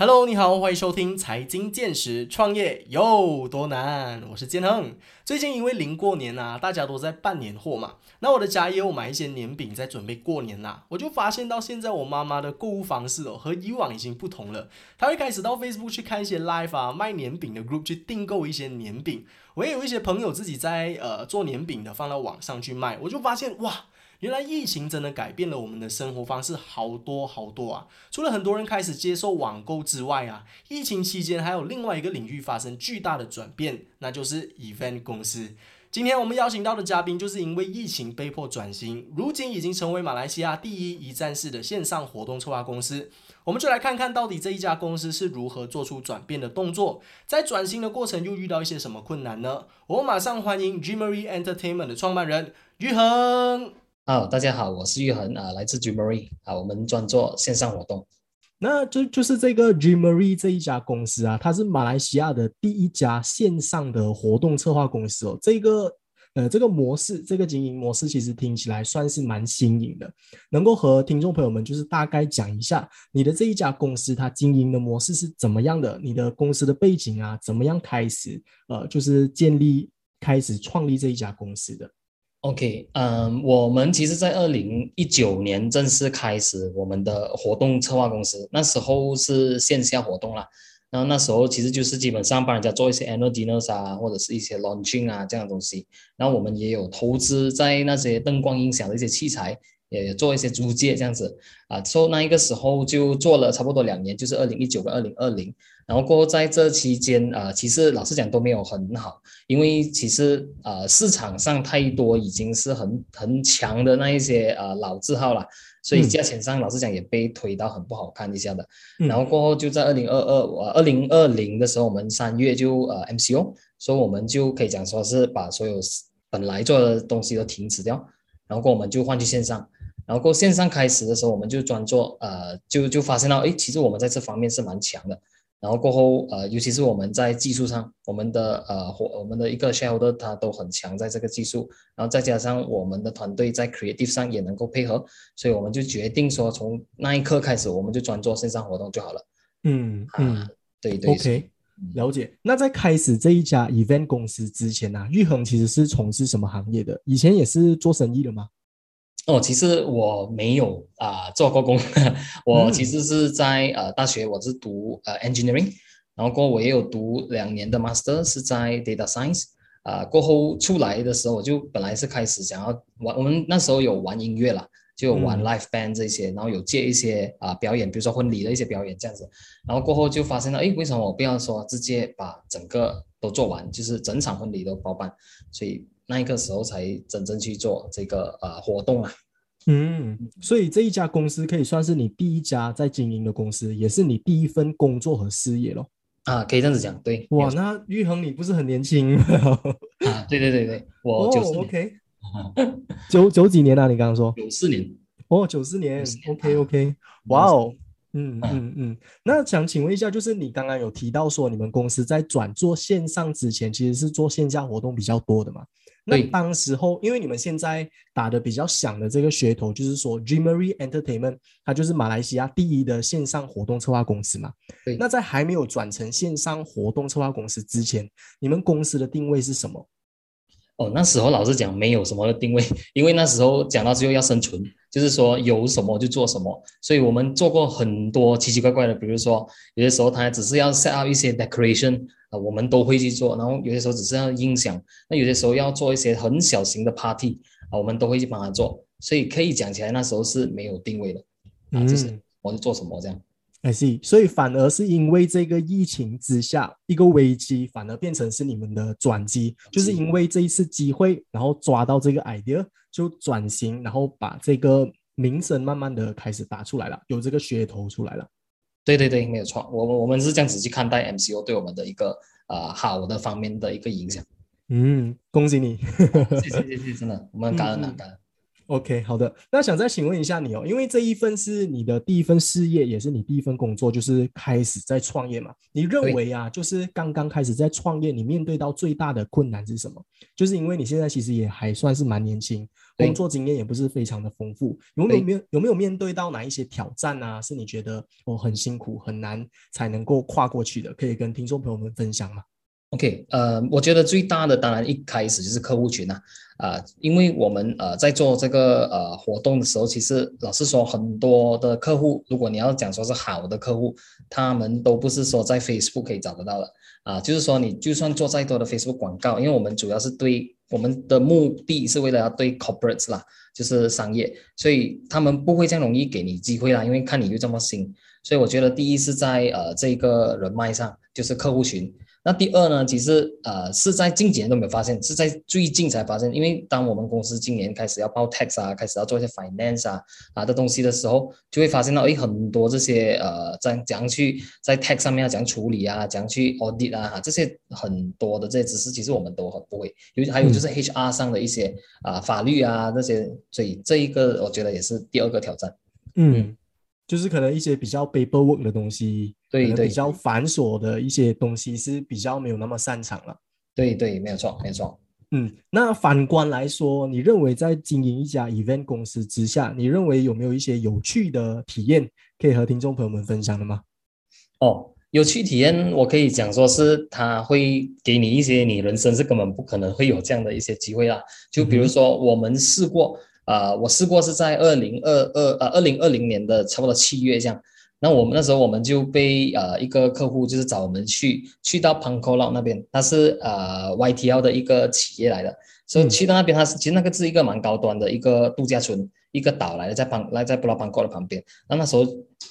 Hello，你好，欢迎收听财经见识，创业有多难？我是建亨。最近因为临过年啊，大家都在办年货嘛，那我的家也有买一些年饼在准备过年啦。我就发现到现在我妈妈的购物方式哦，和以往已经不同了。她会开始到 Facebook 去看一些 Live 啊卖年饼的 Group 去订购一些年饼。我也有一些朋友自己在呃做年饼的，放到网上去卖。我就发现哇。原来疫情真的改变了我们的生活方式好多好多啊！除了很多人开始接受网购之外啊，疫情期间还有另外一个领域发生巨大的转变，那就是 event 公司。今天我们邀请到的嘉宾，就是因为疫情被迫转型，如今已经成为马来西亚第一一站式的线上活动策划公司。我们就来看看到底这一家公司是如何做出转变的动作，在转型的过程又遇到一些什么困难呢？我马上欢迎 Dreamery Entertainment 的创办人玉恒。好，大家好，我是玉恒啊，来自 Dreamery 啊，我们专做线上活动。那就就是这个 Dreamery 这一家公司啊，它是马来西亚的第一家线上的活动策划公司哦。这个呃，这个模式，这个经营模式其实听起来算是蛮新颖的。能够和听众朋友们就是大概讲一下你的这一家公司它经营的模式是怎么样的？你的公司的背景啊，怎么样开始呃，就是建立开始创立这一家公司的？OK，嗯，我们其实，在二零一九年正式开始我们的活动策划公司，那时候是线下活动啦。然后那时候其实就是基本上帮人家做一些 energy n e r s 啊，或者是一些 launching 啊这样东西。然后我们也有投资在那些灯光音响的一些器材，也做一些租借这样子啊。所以那一个时候就做了差不多两年，就是二零一九跟二零二零。然后过后在这期间啊，其实老实讲都没有很好，因为其实啊市场上太多已经是很很强的那一些呃老字号了，所以价钱上老实讲也被推到很不好看一下的。然后过后就在二零二二呃二零二零的时候，我们三月就呃 MCO，所以我们就可以讲说是把所有本来做的东西都停止掉，然后过我们就换去线上，然后过线上开始的时候，我们就专做呃就就发现到哎，其实我们在这方面是蛮强的。然后过后，呃，尤其是我们在技术上，我们的呃，或我们的一个 shareholder 他都很强在这个技术，然后再加上我们的团队在 creative 上也能够配合，所以我们就决定说，从那一刻开始，我们就专做线上活动就好了。嗯嗯，对对。OK，了解。那在开始这一家 event 公司之前呢，玉恒其实是从事什么行业的？以前也是做生意的吗？哦，其实我没有啊做过工，我其实是在呃大学我是读呃 engineering，然后过后我也有读两年的 master 是在 data science，啊过后出来的时候我就本来是开始想要玩，我们那时候有玩音乐啦，就有玩 live band 这些，然后有接一些啊表演，比如说婚礼的一些表演这样子，然后过后就发现了，哎，为什么我不要说直接把整个都做完，就是整场婚礼都包办，所以。那一个时候才真正去做这个呃活动啊，嗯，所以这一家公司可以算是你第一家在经营的公司，也是你第一份工作和事业咯。啊，可以这样子讲，对。哇，那玉恒你不是很年轻啊？对对对对，我九四，OK，九九几年啊？你刚刚说九四年，哦，九四年，OK OK，哇哦。嗯嗯嗯，那想请问一下，就是你刚刚有提到说，你们公司在转做线上之前，其实是做线下活动比较多的嘛？那当时候，因为你们现在打的比较响的这个噱头，就是说 Dreamery Entertainment，它就是马来西亚第一的线上活动策划公司嘛。对。那在还没有转成线上活动策划公司之前，你们公司的定位是什么？哦，那时候老实讲没有什么定位，因为那时候讲到最后要生存，就是说有什么就做什么，所以我们做过很多奇奇怪怪的，比如说有些时候它只是要 set up 一些 decoration 啊，我们都会去做，然后有些时候只是要音响，那有些时候要做一些很小型的 party 啊，我们都会去帮他做，所以可以讲起来那时候是没有定位的啊，就是我是做什么这样。I see，所以反而是因为这个疫情之下一个危机，反而变成是你们的转机，就是因为这一次机会，然后抓到这个 idea 就转型，然后把这个名声慢慢的开始打出来了，有这个噱头出来了。对对对，没有错，我们我们是这样子去看待 MCO 对我们的一个呃好的方面的一个影响。嗯，恭喜你，谢谢谢谢，真的，我们感恩啊感恩。OK，好的。那想再请问一下你哦，因为这一份是你的第一份事业，也是你第一份工作，就是开始在创业嘛？你认为啊，就是刚刚开始在创业，你面对到最大的困难是什么？就是因为你现在其实也还算是蛮年轻，工作经验也不是非常的丰富，有没有面有没有面对到哪一些挑战啊？是你觉得哦很辛苦很难才能够跨过去的？可以跟听众朋友们分享吗？OK，呃，我觉得最大的当然一开始就是客户群呐，啊，因为我们呃在做这个呃活动的时候，其实老实说，很多的客户，如果你要讲说是好的客户，他们都不是说在 Facebook 可以找得到的啊，就是说你就算做再多的 Facebook 广告，因为我们主要是对我们的目的是为了要对 corporates 啦，就是商业，所以他们不会这样容易给你机会啦，因为看你又这么新，所以我觉得第一是在呃这个人脉上，就是客户群。那第二呢，其实呃是在近几年都没有发现，是在最近才发现。因为当我们公司今年开始要报 tax 啊，开始要做一些 finance 啊啊的东西的时候，就会发现到诶很多这些呃在怎样去在 tax 上面要怎样处理啊，怎样去 audit 啊这些很多的这些知识，其实我们都很不会。有还有就是 HR 上的一些啊法律啊这些，所以这一个我觉得也是第二个挑战。嗯。就是可能一些比较 paperwork 的东西，对对，比较繁琐的一些东西是比较没有那么擅长了。对对，没有错，没有错。嗯，那反观来说，你认为在经营一家 event 公司之下，你认为有没有一些有趣的体验可以和听众朋友们分享的吗？哦，有趣体验，我可以讲说是他会给你一些你人生是根本不可能会有这样的一些机会啦。就比如说我们试过。呃，我试过是在二零二二呃二零二零年的差不多七月这样，那我们那时候我们就被呃一个客户就是找我们去去到 p a n k o l a 那边，他是呃 YTL 的一个企业来的，所以去到那边，他是其实那个是一个蛮高端的一个度假村。一个岛来的，在旁来在布拉邦 o 的旁边。那那时候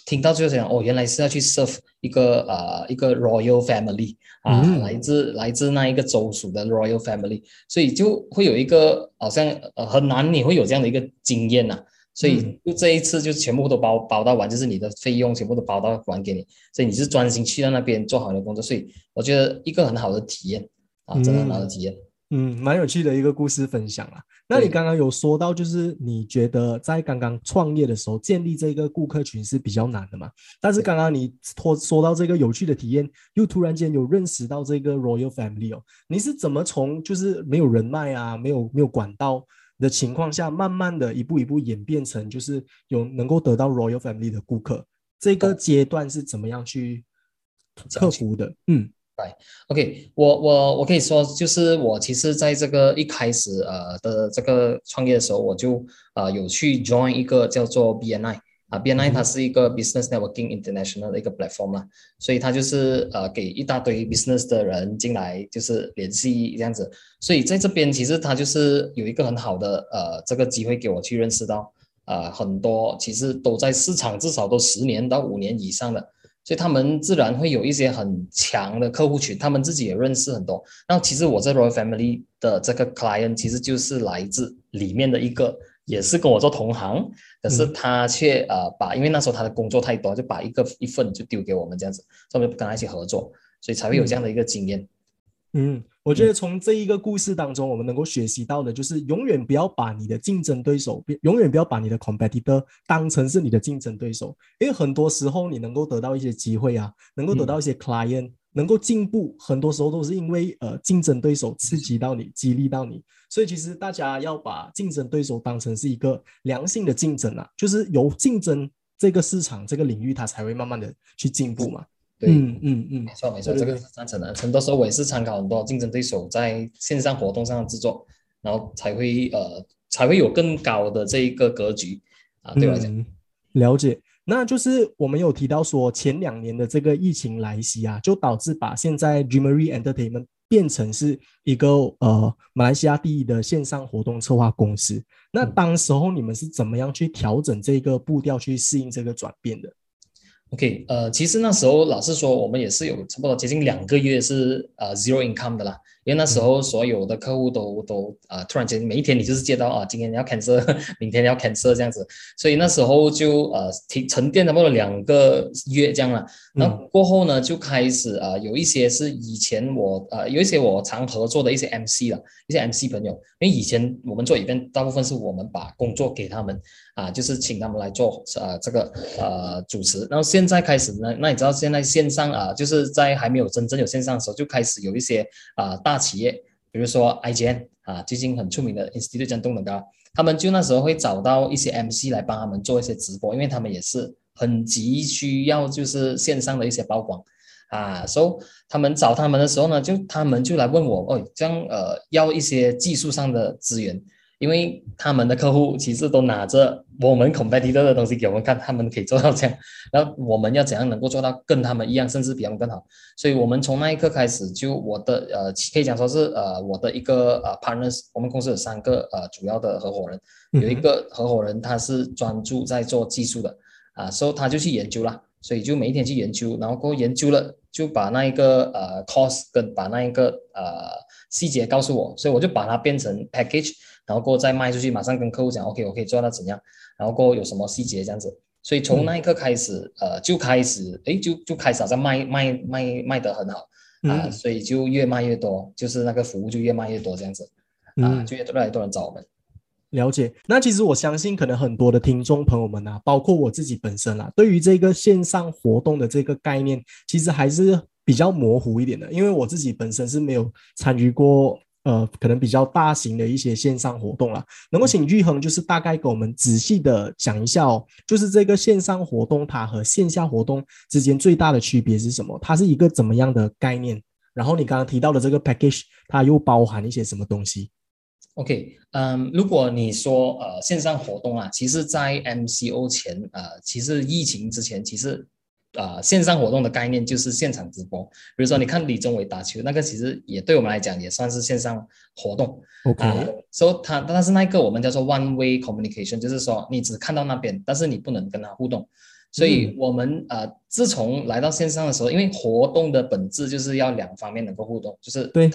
听到就是讲，哦，原来是要去 serve 一个呃一个 royal family 啊，来自来自那一个州属的 royal family，所以就会有一个好像呃很难你会有这样的一个经验呐。所以就这一次就全部都包包到完，就是你的费用全部都包到完给你，所以你是专心去到那边做好你的工作。所以我觉得一个很好的体验啊，真的很好的体验。嗯，蛮有趣的一个故事分享啦。那你刚刚有说到，就是你觉得在刚刚创业的时候建立这个顾客群是比较难的嘛？但是刚刚你说说到这个有趣的体验，又突然间有认识到这个 Royal Family 哦，你是怎么从就是没有人脉啊，没有没有管道的情况下，慢慢的一步一步演变成就是有能够得到 Royal Family 的顾客？这个阶段是怎么样去克服的？嗯。对，OK，我我我可以说，就是我其实在这个一开始呃的这个创业的时候，我就呃有去 join 一个叫做 BNI 啊，BNI 它是一个 Business Networking International 的一个 platform 啦，所以它就是呃给一大堆 business 的人进来就是联系这样子，所以在这边其实它就是有一个很好的呃这个机会给我去认识到呃很多其实都在市场至少都十年到五年以上的。所以他们自然会有一些很强的客户群，他们自己也认识很多。那其实我在 Royal Family 的这个 client 其实就是来自里面的一个，也是跟我做同行，可是他却呃把，因为那时候他的工作太多，就把一个一份就丢给我们这样子，所以我们跟他一起合作，所以才会有这样的一个经验。嗯，我觉得从这一个故事当中，我们能够学习到的，就是永远不要把你的竞争对手，永远不要把你的 competitor 当成是你的竞争对手，因为很多时候你能够得到一些机会啊，能够得到一些 client，能够进步，很多时候都是因为呃竞争对手刺激到你，激励到你。所以其实大家要把竞争对手当成是一个良性的竞争啊，就是由竞争这个市场这个领域，它才会慢慢的去进步嘛。对，嗯嗯嗯，没错没错，这个是赞成的。很多时候我也是参考很多竞争对手在线上活动上的制作，然后才会呃才会有更高的这一个格局啊，对吧？了解。那就是我们有提到说，前两年的这个疫情来袭啊，就导致把现在 Dreamery Entertainment 变成是一个呃马来西亚第一的线上活动策划公司。那当时候你们是怎么样去调整这个步调，去适应这个转变的？OK，呃，其实那时候老实说，我们也是有差不多接近两个月是呃 zero income 的啦，因为那时候所有的客户都都啊，突然间每一天你就是接到啊，今天你要 cancel，明天要 cancel 这样子，所以那时候就呃停沉淀差不多两个月这样了。那过后呢，就开始啊，有一些是以前我呃有一些我常合作的一些 MC 了，一些 MC 朋友，因为以前我们做一边大部分是我们把工作给他们啊，就是请他们来做呃这个呃主持。然后现在开始呢，那你知道现在线上啊，就是在还没有真正有线上的时候，就开始有一些啊大企业，比如说 IGN 啊，最近很出名的 Institute 江东的高，他们就那时候会找到一些 MC 来帮他们做一些直播，因为他们也是很急需要就是线上的一些曝光啊，所以他们找他们的时候呢，就他们就来问我，哦，这样呃要一些技术上的资源。因为他们的客户其实都拿着我们 competitor 的东西给我们看，他们可以做到这样，然后我们要怎样能够做到跟他们一样，甚至比他们更好？所以我们从那一刻开始，就我的呃可以讲说是呃我的一个呃 partners，我们公司有三个呃主要的合伙人，有一个合伙人他是专注在做技术的啊，所以他就去研究了，所以就每一天去研究，然后过后研究了就把那一个呃 cost 跟把那一个呃细节告诉我，所以我就把它变成 package。然后过后再卖出去，马上跟客户讲，OK，我可以做到怎样？然后过后有什么细节这样子，所以从那一刻开始，呃，就开始，哎，就就开始好像卖卖卖卖得很好啊，所以就越卖越多，就是那个服务就越卖越多这样子，啊，就越越来越多人找我们。了解。那其实我相信，可能很多的听众朋友们啊，包括我自己本身啊，对于这个线上活动的这个概念，其实还是比较模糊一点的，因为我自己本身是没有参与过。呃，可能比较大型的一些线上活动啦，能够请玉恒就是大概给我们仔细的讲一下哦，就是这个线上活动它和线下活动之间最大的区别是什么？它是一个怎么样的概念？然后你刚刚提到的这个 package，它又包含一些什么东西？OK，嗯，如果你说呃线上活动啊，其实在 MCO 前，呃，其实疫情之前，其实。呃，线上活动的概念就是现场直播。比如说，你看李宗伟打球，那个其实也对我们来讲也算是线上活动。OK，所以他但是那个我们叫做 one way communication，就是说你只看到那边，但是你不能跟他互动。所以我们呃，自从来到线上的时候，因为活动的本质就是要两方面能够互动，就是对啊，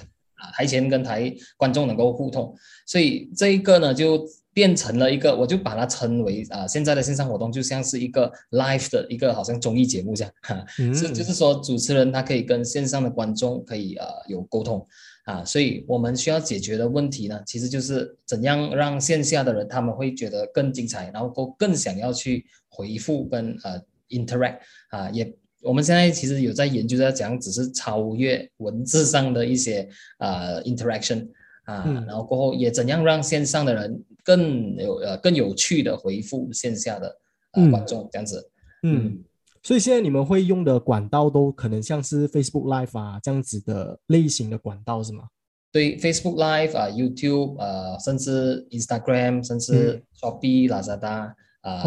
台前跟台观众能够互动。所以这一个呢就。变成了一个，我就把它称为啊，现在的线上活动就像是一个 live 的一个好像综艺节目这样，哈，是就是说主持人他可以跟线上的观众可以呃有沟通啊，所以我们需要解决的问题呢，其实就是怎样让线下的人他们会觉得更精彩，然后更更想要去回复跟呃 interact 啊，也我们现在其实有在研究在讲，只是超越文字上的一些呃 interaction。啊，然后过后也怎样让线上的人更有呃更有趣的回复线下的呃观众这样子，嗯，所以现在你们会用的管道都可能像是 Facebook Live 啊这样子的类型的管道是吗？对，Facebook Live 啊，YouTube 呃，甚至 Instagram，甚至 Shopee、Lazada 啊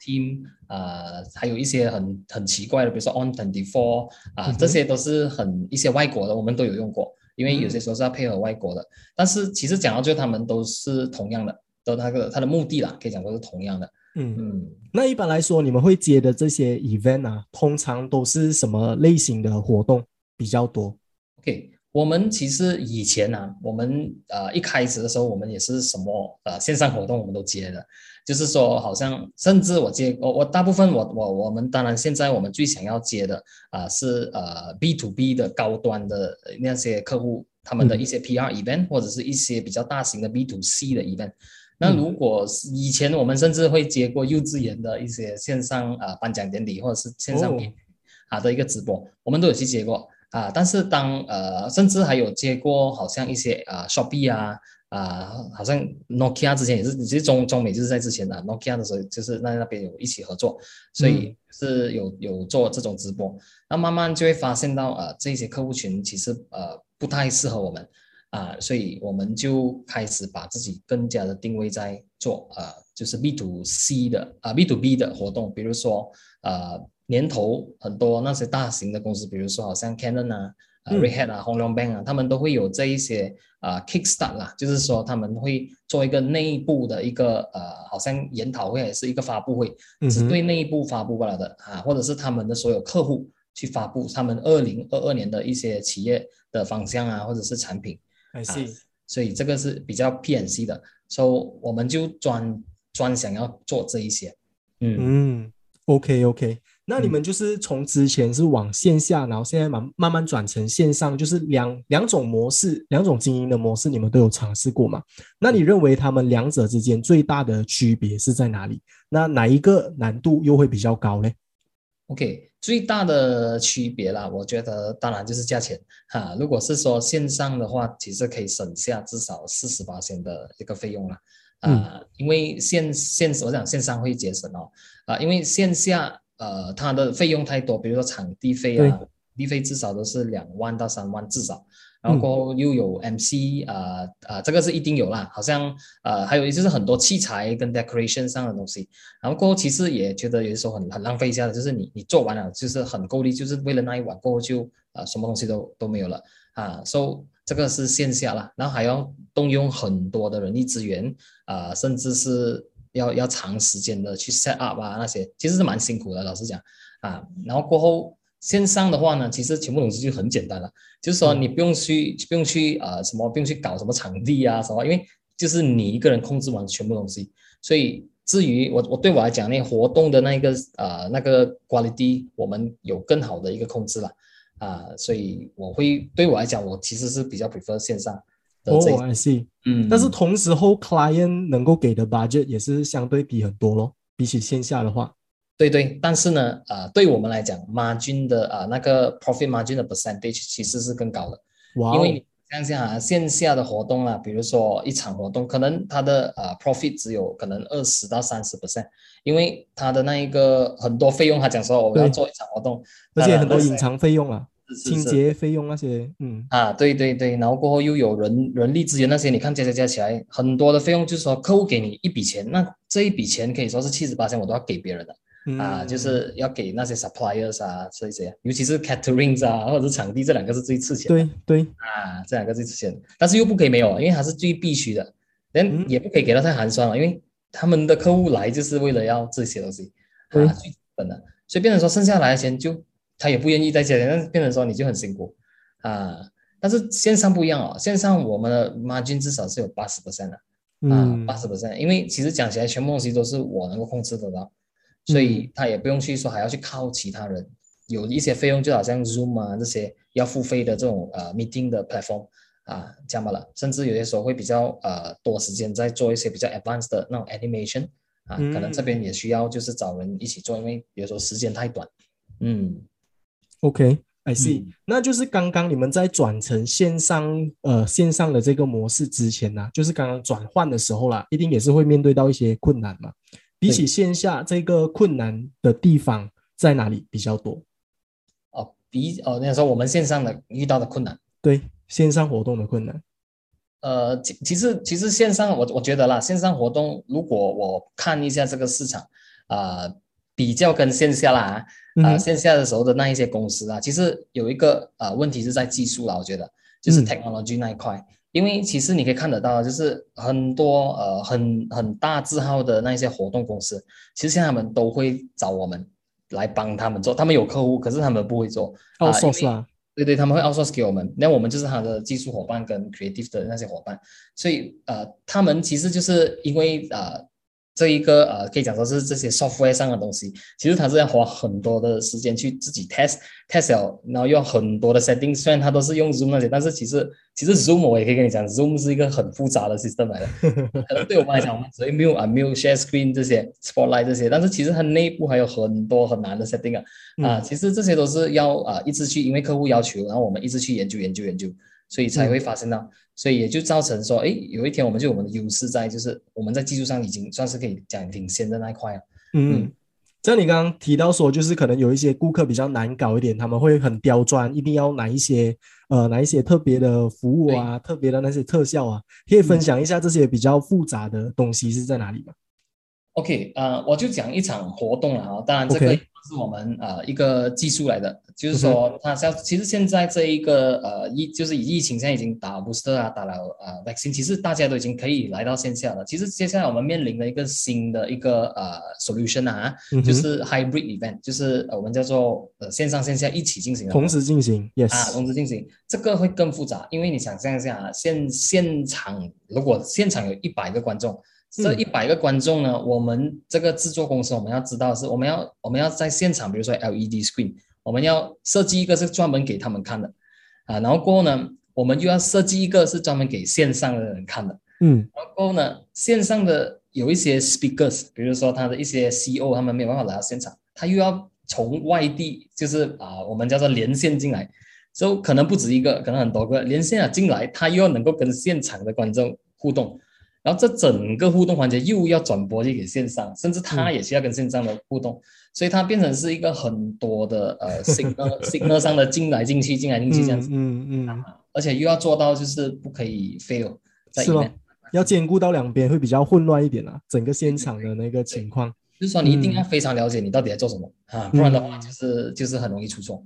，Team 啊，还有一些很很奇怪的，比如说 On Twenty Four 啊，这些都是很一些外国的，我们都有用过。因为有些时候是要配合外国的，但是其实讲到最后，他们都是同样的，都那个他的目的啦，可以讲说是同样的。嗯嗯。那一般来说，你们会接的这些 event 啊，通常都是什么类型的活动比较多？OK，我们其实以前呢，我们呃一开始的时候，我们也是什么呃线上活动我们都接的。就是说，好像甚至我接我我大部分我我我们当然现在我们最想要接的啊是呃 B to B 的高端的那些客户，他们的一些 PR event 或者是一些比较大型的 B to C 的 event。那如果是以前我们甚至会接过幼稚园的一些线上啊颁奖典礼或者是线上啊的一个直播，我们都有去接过啊。但是当呃甚至还有接过好像一些啊 Shopee 啊。啊，好像 Nokia 之前也是，其实中中美就是在之前的 Nokia 的时候，就是那那边有一起合作，所以是有有做这种直播。那慢慢就会发现到，呃，这些客户群其实呃不太适合我们啊，所以我们就开始把自己更加的定位在做呃，就是 B to C 的啊 B to B 的活动，比如说呃年头很多那些大型的公司，比如说好像 Canon 啊。啊，Red Hat 啊，Hong Leong Bank 啊，他们都会有这一些啊，Kickstart 啦，就是说他们会做一个内部的一个呃，好像研讨会还是一个发布会，只对内部发布罢了的啊，或者是他们的所有客户去发布他们二零二二年的一些企业的方向啊，或者是产品。I 啊 see，所以这个是比较 PNC 的，所以我们就专专想要做这一些。嗯，嗯，OK OK，那你嗯们就是从之前是往线下，然后现在慢慢慢转成线上，就是两两种模式，两种经营的模式，你们都有尝试过吗？那你认为他们两者之间最大的区别是在哪里？那哪一个难度又会比较高呢？OK，最大的区别啦，我觉得当然就是价钱哈、如果是说线上的话，其实可以省下至少四十八千的一个费用啦。啊、因为线线我想线上会节省哦，啊、因为线下呃它的费用太多，比如说场地费啊，地费至少都是两万到三万至少，然后过后又有 MC 啊、啊、这个是一定有啦，好像呃还有就是很多器材跟 decoration 上的东西，然后过后其实也觉得有的时候很很浪费一下的，就是你你做完了就是很够力，就是为了那一晚过后就呃什么东西都都没有了啊，so 这个是线下啦，然后还要动用很多的人力资源啊、甚至是要要长时间的去 set up 啊那些，其实是蛮辛苦的，老实讲啊，然后过后线上的话呢，其实全部东西就很简单了，就是说你不用去不用去呃什么不用去搞什么场地啊什么，因为就是你一个人控制完全部东西，所以至于我我对我来讲，那活动的那个呃那个 quality，我们有更好的一个控制了啊、所以我会对我来讲，我其实是比较 prefer 线上的这一哦，I see。嗯，但是同时候 client 能够给的 budget 也是相对低很多咯，比起线下的话。对对，但是呢，呃，对我们来讲，margin 的啊、呃、那个 profit margin 的 percentage 其实是更高的，哇、哦，因为你想想啊，线下的活动啊，比如说一场活动，可能它的呃 profit 只有可能二十到三十 percent，因为它的那一个很多费用，他讲说我们要做一场活动，而且很多隐藏费用啊，清洁费用那些，嗯，啊，对对对，然后过后又有人人力资源那些，你看加加加起来很多的费用，就是说客户给你一笔钱，那这一笔钱可以说是七十八千我都要给别人的。嗯啊，就是要给那些 suppliers 啊这些，尤其是 caterings 啊，或者是场地，这两个是最吃钱的对对，啊，这两个最吃钱，但是又不可以没有，因为它是最必须的，但嗯。也不可以给到太寒酸了，因为他们的客户来就是为了要这些东西对。啊，最基本的，所以变成说剩下来的钱就他也不愿意在家里，但是变成说你就很辛苦。啊，但是线上不一样哦，线上我们的 margin 至少是有八十 percent 的。啊，嗯，八十。percent，因为其实讲起来，全部东西都是我能够控制得到，所以他也不用去说还要去靠其他人，有一些费用就好像 Zoom 啊这些要付费的这种呃 meeting 的 platform 啊，这样罢了，甚至有些时候会比较呃多时间在做一些比较 advanced 的那种 animation 啊，可能这边也需要就是找人一起做，因为有时候时间太短，嗯 OK，I see，、嗯那就是刚刚你们在转成线上呃线上的这个模式之前呢、就是刚刚转换的时候啦，一定也是会面对到一些困难嘛。比起线下这个困难的地方在哪里比较多？哦比哦那时候我们线上的遇到的困难。对，线上活动的困难。呃，其其实其实线上我我觉得啦，线上活动如果我看一下这个市场，啊、比较跟线下啦，啊、线下的时候的那一些公司啊，其实有一个呃问题是在技术啦，我觉得就是嗯。technology 那一块，因为其实你可以看得到，就是很多呃很很大字号的那一些活动公司，其实现在他们都会找我们来帮他们做，他们有客户，可是他们不会做，啊因 outsource 啊，对对，他们会 outsource 给我们，那我们就是他的技术伙伴跟 creative 的那些伙伴，所以呃，他们其实就是因为呃这一个呃可以讲说是这些 software 上的东西，其实它是要花很多的时间去自己 test test 了，然后用很多的 setting，虽然它都是用 Zoom 那些，但是其实其实 Zoom 我也可以跟你讲，Zoom 是一个很复杂的 system 来的，可能对我们来讲，我们只会 mute 啊 mute share screen 这些 spotlight 这些，但是其实它内部还有很多很难的 setting 啊。啊，嗯其实这些都是要啊一直去，因为客户要求，然后我们一直去研究研究研究，所以才会发生到，所以也就造成说，哎，有一天我们就我们的优势在，就是我们在技术上已经算是可以讲领先的那一块了。嗯。嗯，像你刚刚提到说，就是可能有一些顾客比较难搞一点，他们会很刁钻，一定要拿一些呃拿一些特别的服务啊，特别的那些特效啊，可以分享一下这些比较复杂的东西是在哪里吗？OK，呃，我就讲一场活动了啊，当然这个是我们呃一个技术来的，就是说它像其实现在这一个呃疫就是以疫情现在已经打 booster 啊，打了呃 vaccine，其实大家都已经可以来到线下了。其实接下来我们面临的一个新的一个呃 solution 啊，就是 hybrid event，就是我们叫做呃线上线下一起进行，同时进行，yes。啊，同时进行，这个会更复杂，因为你想象一下啊，现现场如果现场有一百个观众。这一百个观众呢，我们这个制作公司我们要知道是，我们要我们要在现场，比如说 LED screen，我们要设计一个是专门给他们看的，啊，然后过后呢，我们又要设计一个是专门给线上的人看的，嗯，然后过后呢，线上的有一些 speakers，比如说他的一些 CEO，他们没有办法来到现场，他又要从外地，就是啊，我们叫做连线进来，就可能不止一个，可能很多个。连线啊进来，他又要能够跟现场的观众互动。然后这整个互动环节又要转播去给线上，甚至他也需要跟线上的互动，所以它变成是一个很多的呃 signal signal 上的进来进去进来进去这样子，嗯嗯，而且又要做到就是不可以 fail 在里面，要兼顾到两边会比较混乱一点啊，整个现场的那个情况，就是说你一定要非常了解你到底在做什么啊，不然的话就是就是很容易出错，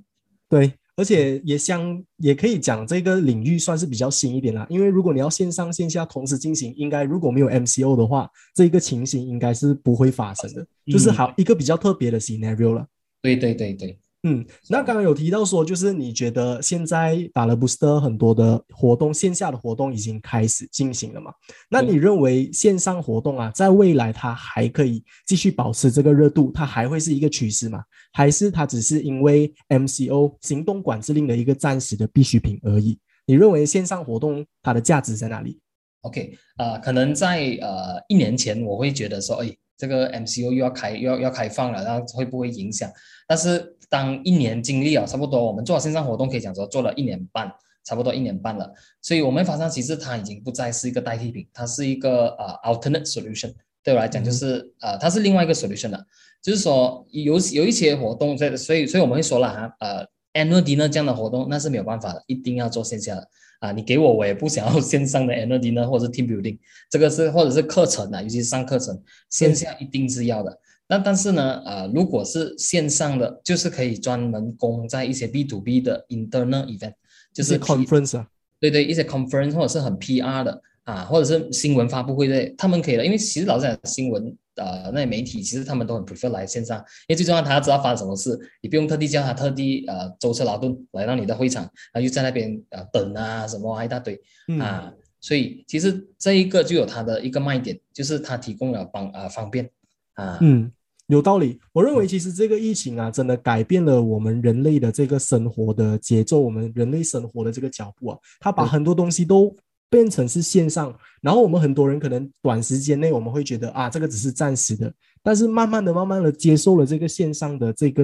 对。而且也相也可以讲这个领域算是比较新一点啦，因为如果你要线上线下同时进行，应该如果没有 MCO 的话，这一个情形应该是不会发生的，就是好一个比较特别的 scenario 了。对对对对。嗯，那刚刚有提到说，就是你觉得现在打了 booster 很多的活动，线下的活动已经开始进行了嘛？那你认为线上活动啊，在未来它还可以继续保持这个热度，它还会是一个趋势吗？还是它只是因为 MCO 行动管制令的一个暂时的必需品而已？你认为线上活动它的价值在哪里？OK，啊，可能在呃一年前我会觉得说，哎，这个 MCO 又要开又要要开放了，然后会不会影响？但是当一年经历啊，差不多我们做线上活动可以讲说做了一年半，差不多一年半了，所以我们发现其实它已经不再是一个代替品，它是一个呃 alternate solution。对我来讲就是呃它是另外一个 solution 了，就是说有有一些活动在，所以所以我们会说了哈，呃 annual dinner 这样的活动那是没有办法的，一定要做线下的啊，你给我我也不想要 线上的 annual dinner 或者是 team building，这个是或者是课程啊，尤其是上课程，线下一定是要的。那但是呢，呃，如果是线上的，就是可以专门供在一些 B to B 的 internal event，就是 conference 啊，对对，一些 conference 或者是很 PR 的啊，或者是新闻发布会的，他们可以的，因为其实老实讲，新闻呃那些媒体其实他们都很 prefer 来线上，因为最重要他要知道发生什么事，你不用特地叫他特地呃舟车劳顿来到你的会场，然后又在那边呃等啊什么啊一大堆啊，所以其实这一个就有它的一个卖点，就是它提供了方啊方便啊，嗯。有道理，我认为其实这个疫情啊，真的改变了我们人类的这个生活的节奏，我们人类生活的这个脚步啊，它把很多东西都变成是线上，然后我们很多人可能短时间内我们会觉得啊，这个只是暂时的。但是慢慢的、慢慢的接受了这个线上的这个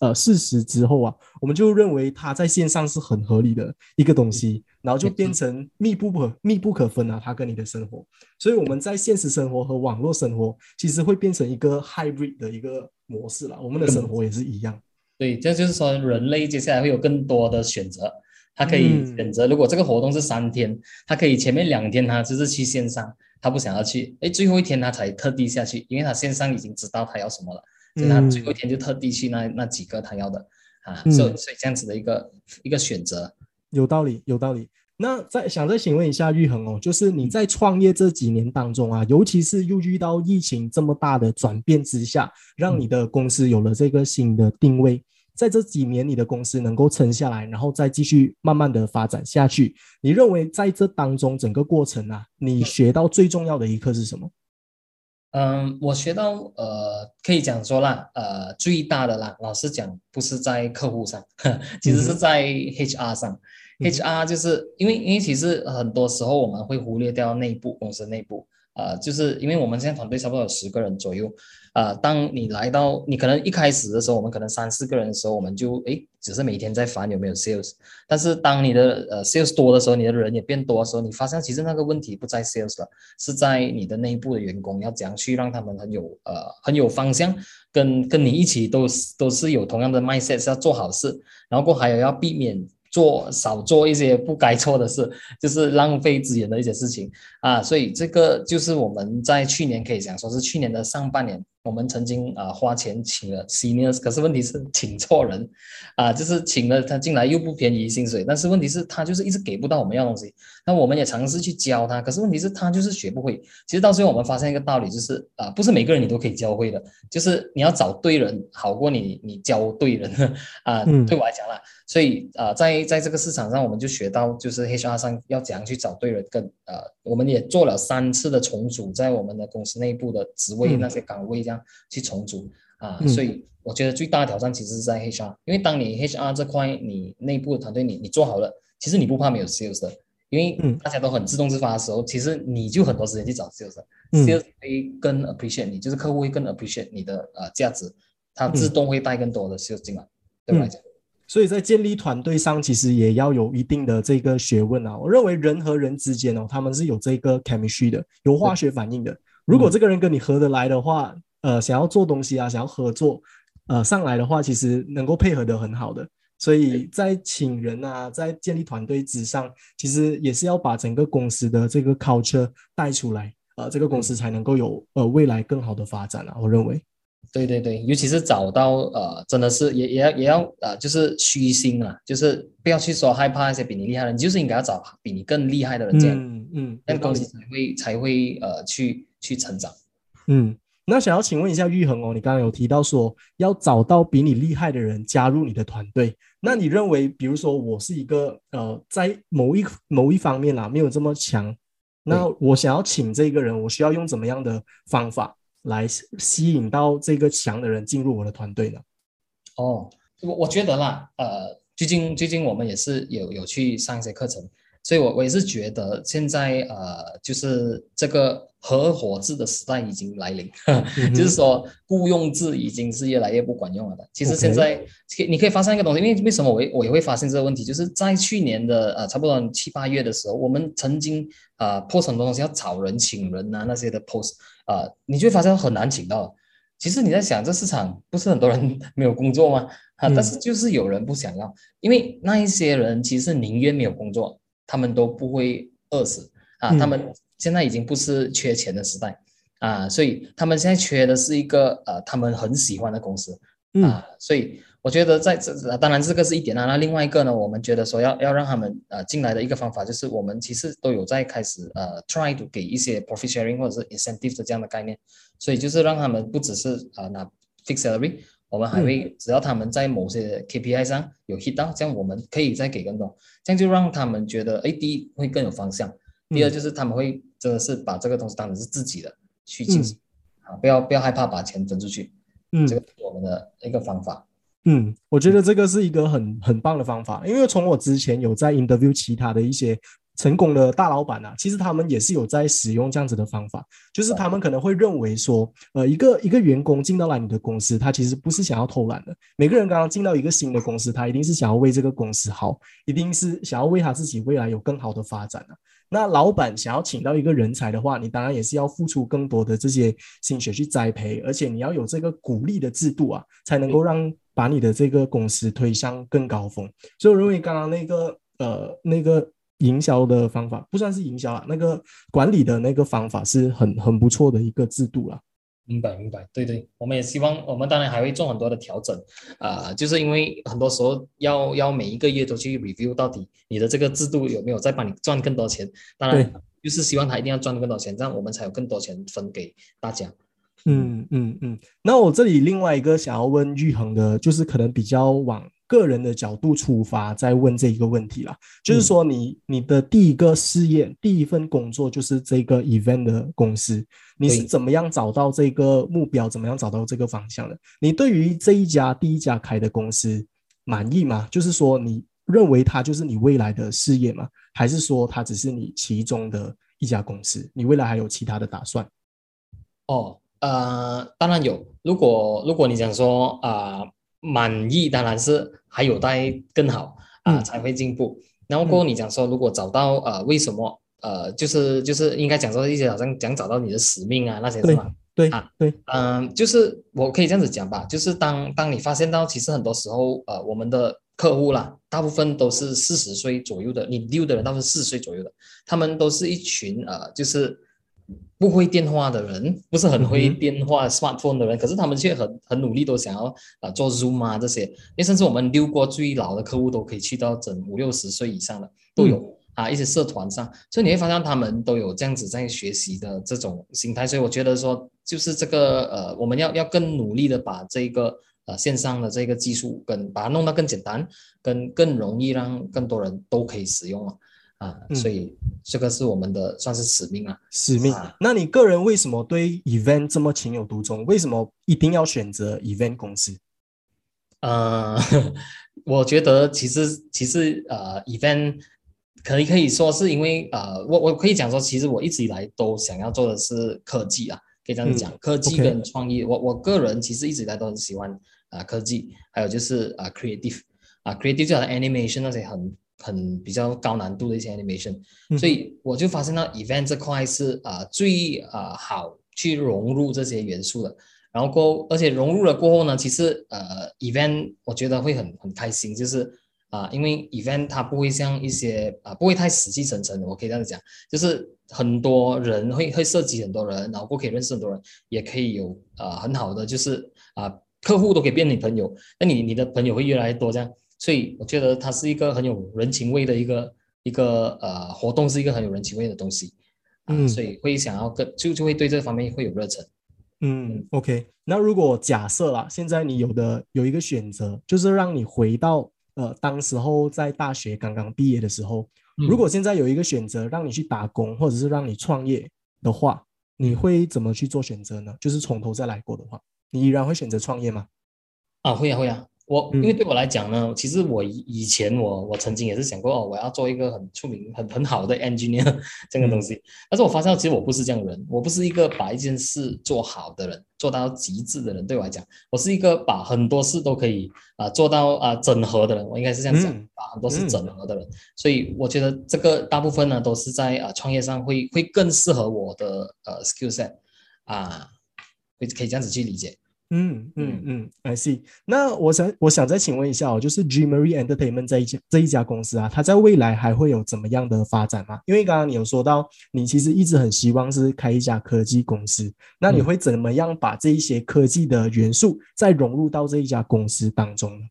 呃事实之后啊，我们就认为它在线上是很合理的一个东西，然后就变成密不可密不可分啊，它跟你的生活。所以我们在现实生活和网络生活其实会变成一个 hybrid 的一个模式了。我们的生活也是一样。对，这就是说人类接下来会有更多的选择，他可以选择，如果这个活动是三天，他可以前面两天他就是去线上。他不想要去，哎，最后一天他才特地下去，因为他线上已经知道他要什么了，所以他最后一天就特地去那那几个他要的啊，所以所以这样子的一个一个选择，有道理，有道理。那再想再请问一下玉恒哦，就是你在创业这几年当中啊，尤其是又遇到疫情这么大的转变之下，让你的公司有了这个新的定位。在这几年，你的公司能够撑下来，然后再继续慢慢的发展下去。你认为在这当中整个过程啊，你学到最重要的一课是什么？嗯，我学到呃，可以讲说啦，呃，最大的啦，老实讲，不是在客户上，其实是在 HR 上。HR 就是因为因为其实很多时候我们会忽略掉内部公司内部。呃，就是因为我们现在团队差不多有十个人左右，啊，当你来到，你可能一开始的时候，我们可能三四个人的时候，我们就诶，只是每天在烦有没有 sales，但是当你的呃 sales 多的时候，你的人也变多的时候，你发现其实那个问题不在 sales 了，是在你的内部的员工，要怎样去让他们很有呃很有方向，跟跟你一起都都是有同样的 mindset，是要做好事，然后过还有要避免。做少做一些不该做的事，就是浪费资源的一些事情。啊，所以这个就是我们在去年可以讲说是去年的上半年我们曾经啊花钱请了 seniors，可是问题是请错人，啊，就是请了他进来又不便宜薪水，但是问题是他就是一直给不到我们要东西，那我们也尝试去教他，可是问题是他就是学不会。其实到最后我们发现一个道理，就是啊，不是每个人你都可以教会的，就是你要找对人好过你你教对人 啊。对我来讲啦，所以啊，在在这个市场上，我们就学到就是 HR 上要怎样去找对人，跟呃，我们也做了三次的重组，在我们的公司内部的职位那些岗位这样。去重组啊，所以我觉得最大的挑战其实是在 HR，因为当你 HR 这块你内部的团队你你做好了，其实你不怕没有 sales 的，因为大家都很自动自发的时候，其实你就很多时间去找 sales，sales 会更 appreciate 你，就是客户会更 appreciate 你的呃价值，他自动会带更多的 sales 进来，对我来讲。所以在建立团队上，其实也要有一定的这个学问啊。我认为人和人之间哦，他们是有这个 chemistry 的，有化学反应的。如果这个人跟你合得来的话，呃，想要做东西啊，想要合作，呃，上来的话，其实能够配合的很好的。所以在请人啊，在建立团队之上，其实也是要把整个公司的这个 culture 带出来，呃，这个公司才能够有呃未来更好的发展啊。我认为，对对对，尤其是找到呃，真的是也也要也要呃，就是虚心啊，就是不要去说害怕那些比你厉害的，你就是应该要找比你更厉害的人，这样，嗯嗯，那公司才会才会呃去去成长，嗯。那想要请问一下玉恒哦，你刚刚有提到说要找到比你厉害的人加入你的团队，那你认为，比如说我是一个呃，在某一某一方面啦没有这么强，那我想要请这个人，我需要用怎么样的方法来吸引到这个强的人进入我的团队呢？哦，我我觉得啦，呃，最近最近我们也是有有去上一些课程。所以，我我也是觉得现在呃，就是这个合伙制的时代已经来临，就是说雇佣制已经是越来越不管用了的。其实现在，你可以发现一个东西，因为为什么我我也会发现这个问题，就是在去年的呃差不多七八月的时候，我们曾经呃 post 很多东西要找人请人啊那些的 post 啊，你就会发现很难请到。其实你在想，这市场不是很多人 没有工作吗？啊，但是就是有人不想要，因为那一些人其实宁愿没有工作。他们都不会饿死啊！他们现在已经不是缺钱的时代啊，所以他们现在缺的是一个呃，他们很喜欢的公司啊。所以我觉得在这当然这个是一点啊。那另外一个呢，我们觉得说要要让他们呃进来的一个方法，就是我们其实都有在开始呃 try to 给一些 profit sharing 或者是 incentive 的这样的概念。所以就是让他们不只是呃拿 fixed salary。我们还会，只要他们在某些 KPI 上有 hit 到，这样我们可以再给更多，这样就让他们觉得，哎，第一会更有方向，第二就是他们会真的是把这个东西当成是自己的去进行，啊，不要不要害怕把钱分出去，嗯，这个是我们的一个方法。嗯，我觉得这个是一个很很棒的方法，因为从我之前有在 interview 其他的一些。成功的大老板啊，其实他们也是有在使用这样子的方法，就是他们可能会认为说，呃，一个一个员工进到了你的公司，他其实不是想要偷懒的。每个人刚刚进到一个新的公司，他一定是想要为这个公司好，一定是想要为他自己未来有更好的发展的。那老板想要请到一个人才的话，你当然也是要付出更多的这些心血去栽培，而且你要有这个鼓励的制度啊，才能够让把你的这个公司推向更高峰。所以我认为刚刚那个呃那个。营销的方法不算是营销啊，那个管理的那个方法是很很不错的一个制度啦。明白明白，对对，我们也希望，我们当然还会做很多的调整啊，就是因为很多时候要要每一个月都去 review 到底你的这个制度有没有在帮你赚更多钱。当然，就是希望他一定要赚更多钱，这样我们才有更多钱分给大家。嗯嗯嗯。那我这里另外一个想要问玉恒的，就是可能比较往。个人的角度出发，在问这一个问题啦，就是说，你你的第一个事业、第一份工作就是这个 event 的公司，你是怎么样找到这个目标？怎么样找到这个方向的？你对于这一家第一家开的公司满意吗？就是说，你认为它就是你未来的事业吗？还是说它只是你其中的一家公司？你未来还有其他的打算？哦，呃，当然有。如果如果你想说啊。满意当然是还有待更好啊，才会进步。然后过后你讲说，如果找到呃，为什么呃，就是就是应该讲说一些好像讲找到你的使命啊那些是吧？对啊，对，嗯，就是我可以这样子讲吧，就是当当你发现到其实很多时候呃，我们的客户啦，大部分都是四十岁左右的，你溜的人都是四十岁左右的，他们都是一群呃，就是不会电话的人，不是很会电话 smartphone 的人，可是他们却很很努力，都想要啊做 Zoom 啊这些，因为甚至我们溜过最老的客户都可以去到整五六十岁以上的都有啊，一些社团上，所以你会发现他们都有这样子在学习的这种心态，所以我觉得说就是这个呃，我们要要更努力的把这个呃线上的这个技术跟把它弄得更简单，跟更容易让更多人都可以使用啊。啊，所以这个是我们的算是使命啊，使命。啊那你个人为什么对 event 这么情有独钟？为什么一定要选择 event 公司？呃，我觉得其实其实呃，event 可以可以说是因为呃，我我可以讲说，其实我一直以来都想要做的是科技啊，可以这样子讲，科技跟创意。我我个人其实一直以来都很喜欢啊科技，还有就是啊 creative 啊 creative 就好像 animation 那些很。很比较高难度的一些 animation，所以我就发现到 event 这块是啊最啊好去融入这些元素的。然后过，而且融入了过后呢，其实呃 event 我觉得会很很开心，就是啊因为 event 它不会像一些啊不会太死气沉沉的，我可以这样讲，就是很多人会会涉及很多人，然后过可以认识很多人，也可以有啊很好的就是啊客户都可以变你朋友，那你你的朋友会越来越多这样。所以我觉得它是一个很有人情味的一个一个呃活动，是一个很有人情味的东西，嗯，所以会想要跟就就会对这方面会有热忱，嗯，OK。那如果假设啦，现在你有的有一个选择，就是让你回到呃当时候在大学刚刚毕业的时候，如果现在有一个选择让你去打工或者是让你创业的话，你会怎么去做选择呢？就是从头再来过的话，你依然会选择创业吗？啊，会啊，会啊。我因为对我来讲呢，其实我以以前我我曾经也是想过哦，我要做一个很出名、很很好的 engineer 这个东西。但是我发现其实我不是这样的人，我不是一个把一件事做好的人，做到极致的人。对我来讲，我是一个把很多事都可以啊做到啊整合的人。我应该是这样讲，把很多事整合的人。所以我觉得这个大部分呢都是在啊创业上会会更适合我的呃 skill set 啊，可以可以这样子去理解。嗯嗯嗯，I see。那我想我想再请问一下哦，就是 Dreamery Entertainment 这一家这一家公司啊，它在未来还会有怎么样的发展吗？因为刚刚你有说到，你其实一直很希望是开一家科技公司，那你会怎么样把这一些科技的元素再融入到这一家公司当中呢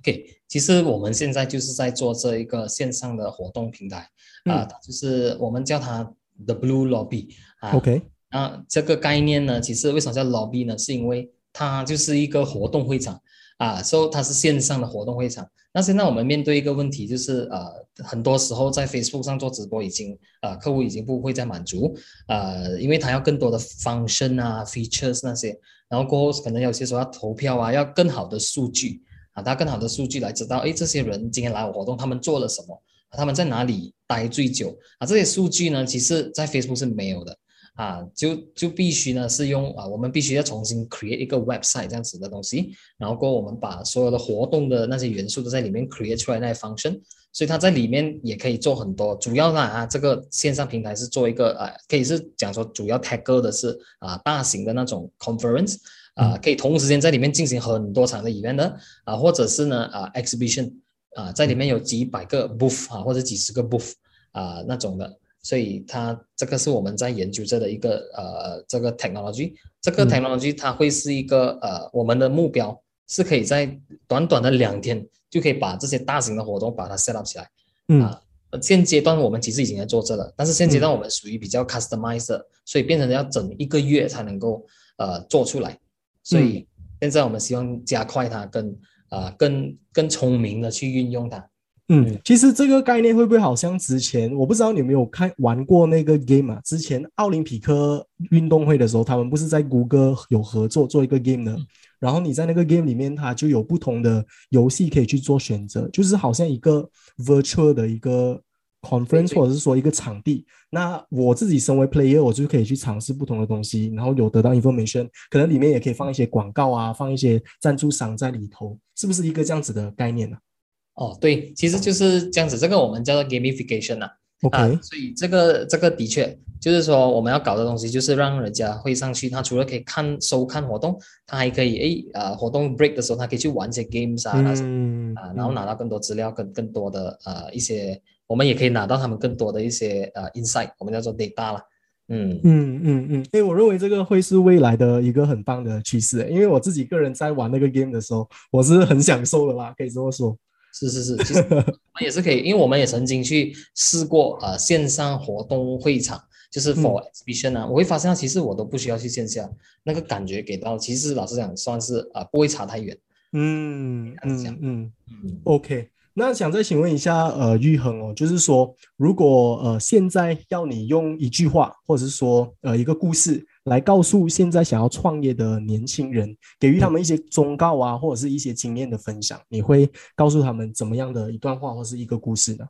？OK，其实我们现在就是在做这一个线上的活动平台啊，就是我们叫它 The Blue Lobby 啊。OK，那这个概念呢，其实为什么叫 Lobby 呢？是因为它就是一个活动会场啊，所以它是线上的活动会场。那现在我们面对一个问题，就是呃，很多时候在 Facebook 上做直播已经呃，客户已经不会再满足，呃，因为他要更多的 function 啊、features 那些，然后过后可能有些时候要投票啊，要更好的数据啊，他更好的数据来知道，哎，这些人今天来我活动，他们做了什么，他们在哪里待最久啊？这些数据呢，其实在 Facebook 是没有的。啊，就就必须呢是用啊，我们必须要重新 create 一个 website 这样子的东西，然后过我们把所有的活动的那些元素都在里面 create 出来那些 function，所以它在里面也可以做很多。主要呢啊，这个线上平台是做一个啊，可以是讲说主要 tag 的是啊大型的那种 conference 啊，可以同时间在里面进行很多场的 event 啊，或者是呢啊 exhibition 啊，在里面有几百个 booth 啊或者几十个 booth 啊那种的。所以它这个是我们在研究这的一个呃这个 technology，这个 technology 它会是一个呃我们的目标是可以在短短的两天就可以把这些大型的活动把它 set up 起来。嗯，现阶段我们其实已经在做这了，但是现阶段我们属于比较 customized，所以变成要整一个月才能够呃做出来。所以现在我们希望加快它，跟啊更更聪明的去运用它。嗯，其实这个概念会不会好像之前我不知道你有没有看玩过那个 game 啊？之前奥林匹克运动会的时候，他们不是在谷歌有合作做一个 game 的，然后你在那个 game 里面，它就有不同的游戏可以去做选择，就是好像一个 virtual 的一个 conference 或者是说一个场地。那我自己身为 player，我就可以去尝试不同的东西，然后有得到 information，可能里面也可以放一些广告啊，放一些赞助商在里头，是不是一个这样子的概念呢？哦，对，其实就是这样子，这个我们叫做 gamification 啊。OK，所以这个这个的确就是说我们要搞的东西，就是让人家会上去，他除了可以看收看活动，他还可以诶啊，活动 break 的时候，他可以去玩一些 games 啊，啊，然后拿到更多资料，跟更多的呃一些，我们也可以拿到他们更多的一些呃 insight，我们叫做 data 啦。嗯嗯嗯嗯，因为我认为这个会是未来的一个很棒的趋势，因为我自己个人在玩那个 game 的时候，我是很享受的啦，可以这么说。是是是，其实 我们也是可以，因为我们也曾经去试过呃线上活动会场，就是 for exhibition 啊，我会发现其实我都不需要去线下，那个感觉给到，其实老实讲算是啊不会差太远。嗯嗯嗯嗯，OK。那想再请问一下，呃，玉恒哦，就是说，如果呃现在要你用一句话，或者是说呃一个故事来告诉现在想要创业的年轻人，给予他们一些忠告啊，或者是一些经验的分享，你会告诉他们怎么样的一段话或是一个故事呢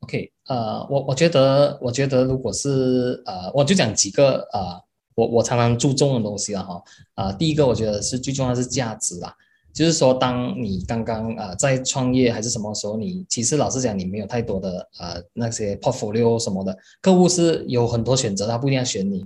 ？OK，呃，我我觉得，我觉得如果是呃，我就讲几个呃，我我常常注重的东西了哈，啊，第一个我觉得是最重要是价值啦。就是说，当你刚刚呃在创业还是什么时候，你其实老实讲，你没有太多的呃那些 portfolio 什么的，客户是有很多选择，他不一定要选你。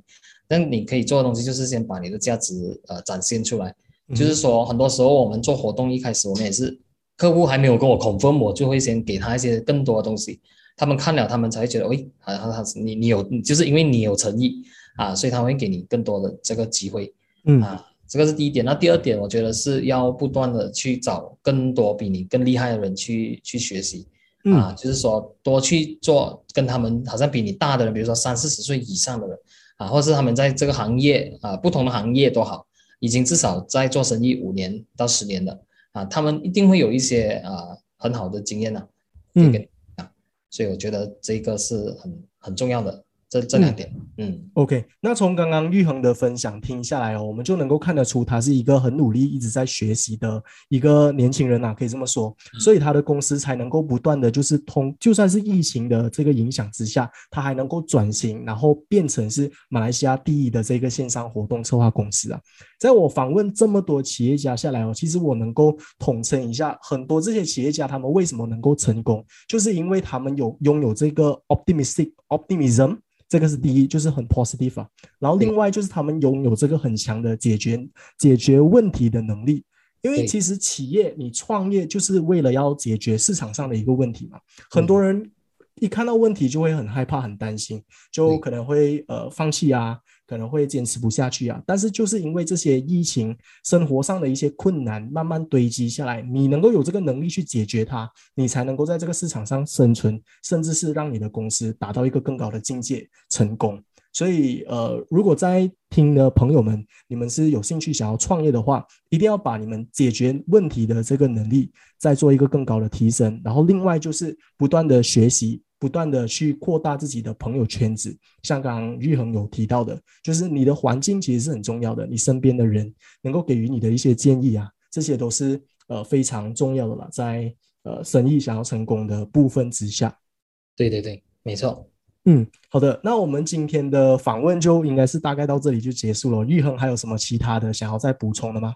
但你可以做的东西就是先把你的价值呃展现出来。就是说，很多时候我们做活动一开始，我们也是客户还没有跟我 confirm，我就会先给他一些更多的东西。他们看了，他们才会觉得，喂，好像他你你有，就是因为你有诚意啊，所以他会给你更多的这个机会，嗯啊。这个是第一点，那第二点，我觉得是要不断的去找更多比你更厉害的人去去学习，啊，就是说多去做跟他们好像比你大的人，比如说三四十岁以上的人，啊，或是他们在这个行业啊不同的行业都好，已经至少在做生意五年到十年的，啊，他们一定会有一些啊很好的经验呐，嗯，啊，所以我觉得这个是很很重要的。这这两点，嗯，OK。那从刚刚玉恒的分享听下来哦，我们就能够看得出他是一个很努力、一直在学习的一个年轻人啊，可以这么说。所以他的公司才能够不断的就是通，就算是疫情的这个影响之下，他还能够转型，然后变成是马来西亚第一的这个线上活动策划公司啊。在我访问这么多企业家下来哦，其实我能够统称一下，很多这些企业家他们为什么能够成功，就是因为他们有拥有这个 optimistic optimism。这个是第一，就是很 positive 啊。然后另外就是他们拥有这个很强的解决解决问题的能力，因为其实企业你创业就是为了要解决市场上的一个问题嘛。很多人一看到问题就会很害怕、很担心，就可能会呃放弃啊。可能会坚持不下去啊，但是就是因为这些疫情、生活上的一些困难慢慢堆积下来，你能够有这个能力去解决它，你才能够在这个市场上生存，甚至是让你的公司达到一个更高的境界成功。所以，呃，如果在听的朋友们，你们是有兴趣想要创业的话，一定要把你们解决问题的这个能力再做一个更高的提升，然后另外就是不断的学习。不断的去扩大自己的朋友圈子，像刚刚玉恒有提到的，就是你的环境其实是很重要的，你身边的人能够给予你的一些建议啊，这些都是呃非常重要的了，在呃生意想要成功的部分之下。对对对，没错。嗯，好的，那我们今天的访问就应该是大概到这里就结束了。玉恒还有什么其他的想要再补充的吗？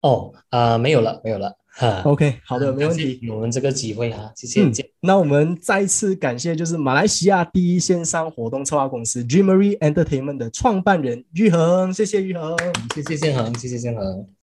哦，啊，没有了，没有了。哈，OK，好的，没问题。我们这个机会哈，谢谢。嗯，那我们再次感谢，就是马来西亚第一线上活动策划公司 Dreamery Entertainment 的创办人玉恒，谢谢玉恒，谢谢建恒，谢谢建恒。